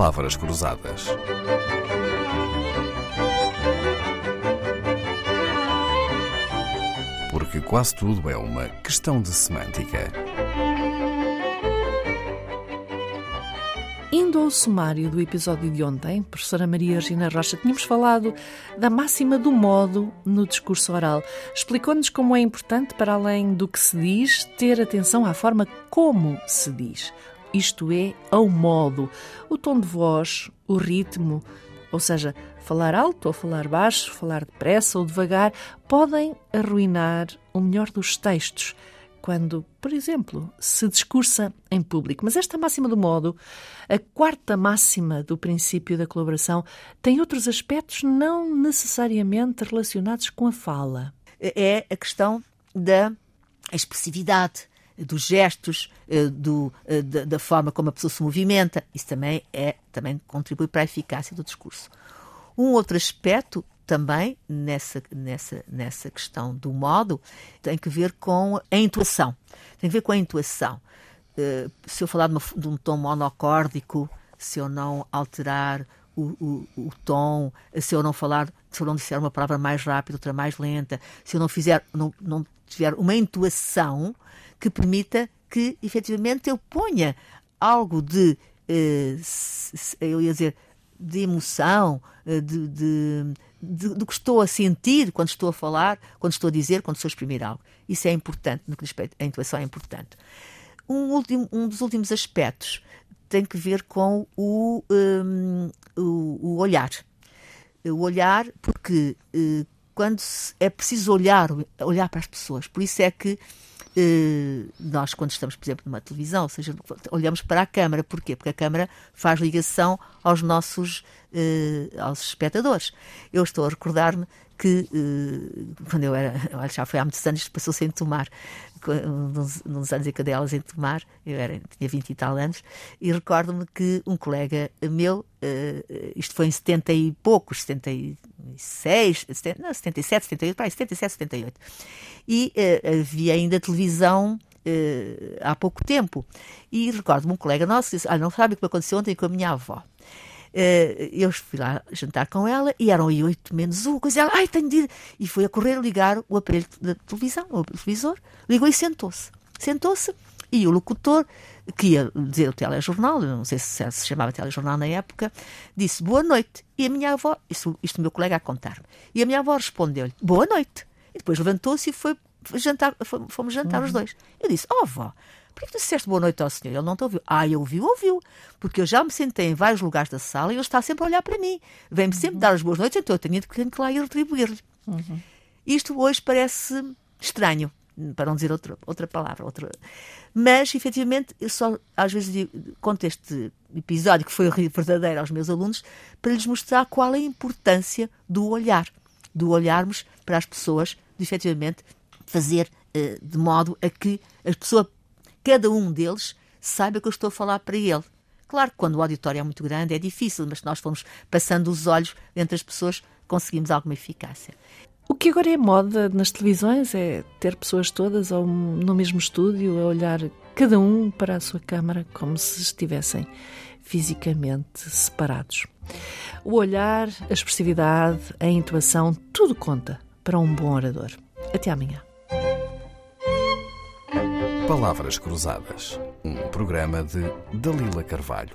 Palavras Cruzadas. Porque quase tudo é uma questão de semântica. Indo ao sumário do episódio de ontem, professora Maria Regina Rocha, tínhamos falado da máxima do modo no discurso oral. Explicou-nos como é importante, para além do que se diz, ter atenção à forma como se diz. Isto é, ao modo, o tom de voz, o ritmo, ou seja, falar alto ou falar baixo, falar depressa ou devagar, podem arruinar o melhor dos textos quando, por exemplo, se discursa em público. Mas esta máxima do modo, a quarta máxima do princípio da colaboração, tem outros aspectos não necessariamente relacionados com a fala. É a questão da expressividade, dos gestos, eh, do, eh, da, da, forma como a pessoa se movimenta. Isso também é também contribui para a eficácia do discurso. Um outro aspecto também nessa, nessa, nessa questão do modo tem que ver com a intuação. Tem que ver com a intuação. Uh, se eu falar de, uma, de, um tom monocórdico, se eu não alterar o, o, o, tom, se eu não falar, se eu não disser uma palavra mais rápida, outra mais lenta, se eu não fizer, não, não tiver uma intuação que permita que efetivamente eu ponha algo de, uh, eu ia dizer, de emoção, uh, de, de do que estou a sentir quando estou a falar, quando estou a dizer, quando estou a exprimir algo. Isso é importante, no que respeito à intuação é importante. Um, último, um dos últimos aspectos tem que ver com o, um, o, o, olhar. O olhar, porque uh, quando é preciso olhar, olhar para as pessoas, por isso é que uh, nós, quando estamos, por exemplo, numa televisão, ou seja, olhamos para a câmara. Porquê? Porque a câmara faz ligação aos nossos uh, aos espectadores. Eu estou a recordar-me que uh, quando eu era, olha, já foi há muitos anos, passou-se em Tomar, nos, nos, anos em que em Tomar, eu era, tinha 20 e tal anos, e recordo-me que um colega meu, isto foi em 70 e poucos, 76, 70, não, 77, 78, para 77, 78, e uh, havia ainda televisão há pouco tempo, e recordo-me um colega nosso que disse, ah, não sabe o que aconteceu ontem com a minha avó. Uh, eu fui lá jantar com ela e eram aí oito menos um, coisa ela, ai, tenho de ir. E foi a correr ligar o aparelho da televisão, o televisor, ligou e sentou-se. Sentou-se e o locutor, que ia dizer o telejornal, não sei se se chamava telejornal na época, disse boa noite. E a minha avó, isto, isto meu colega a contar-me, e a minha avó respondeu-lhe boa noite. E depois levantou-se e foi jantar, fomos jantar uhum. os dois. Eu disse, oh avó, por que tu disseste boa noite ao senhor? Ele não te ouviu. Ah, eu ouviu, ouviu. Porque eu já me sentei em vários lugares da sala e ele está sempre a olhar para mim. Vem-me sempre uhum. dar as boas noites, então eu tenho que lá ir retribuir-lhe. Uhum. Isto hoje parece estranho, para não dizer outra, outra palavra. Outra... Mas, efetivamente, eu só às vezes digo, conto este episódio, que foi verdadeiro aos meus alunos, para lhes mostrar qual é a importância do olhar. Do olharmos para as pessoas, de efetivamente fazer uh, de modo a que a pessoa cada um deles saiba que eu estou a falar para ele. Claro que quando o auditório é muito grande é difícil, mas se nós formos passando os olhos entre as pessoas, conseguimos alguma eficácia. O que agora é moda nas televisões é ter pessoas todas ou no mesmo estúdio a olhar cada um para a sua câmara como se estivessem fisicamente separados. O olhar, a expressividade, a intuação, tudo conta para um bom orador. Até amanhã. Palavras Cruzadas, um programa de Dalila Carvalho.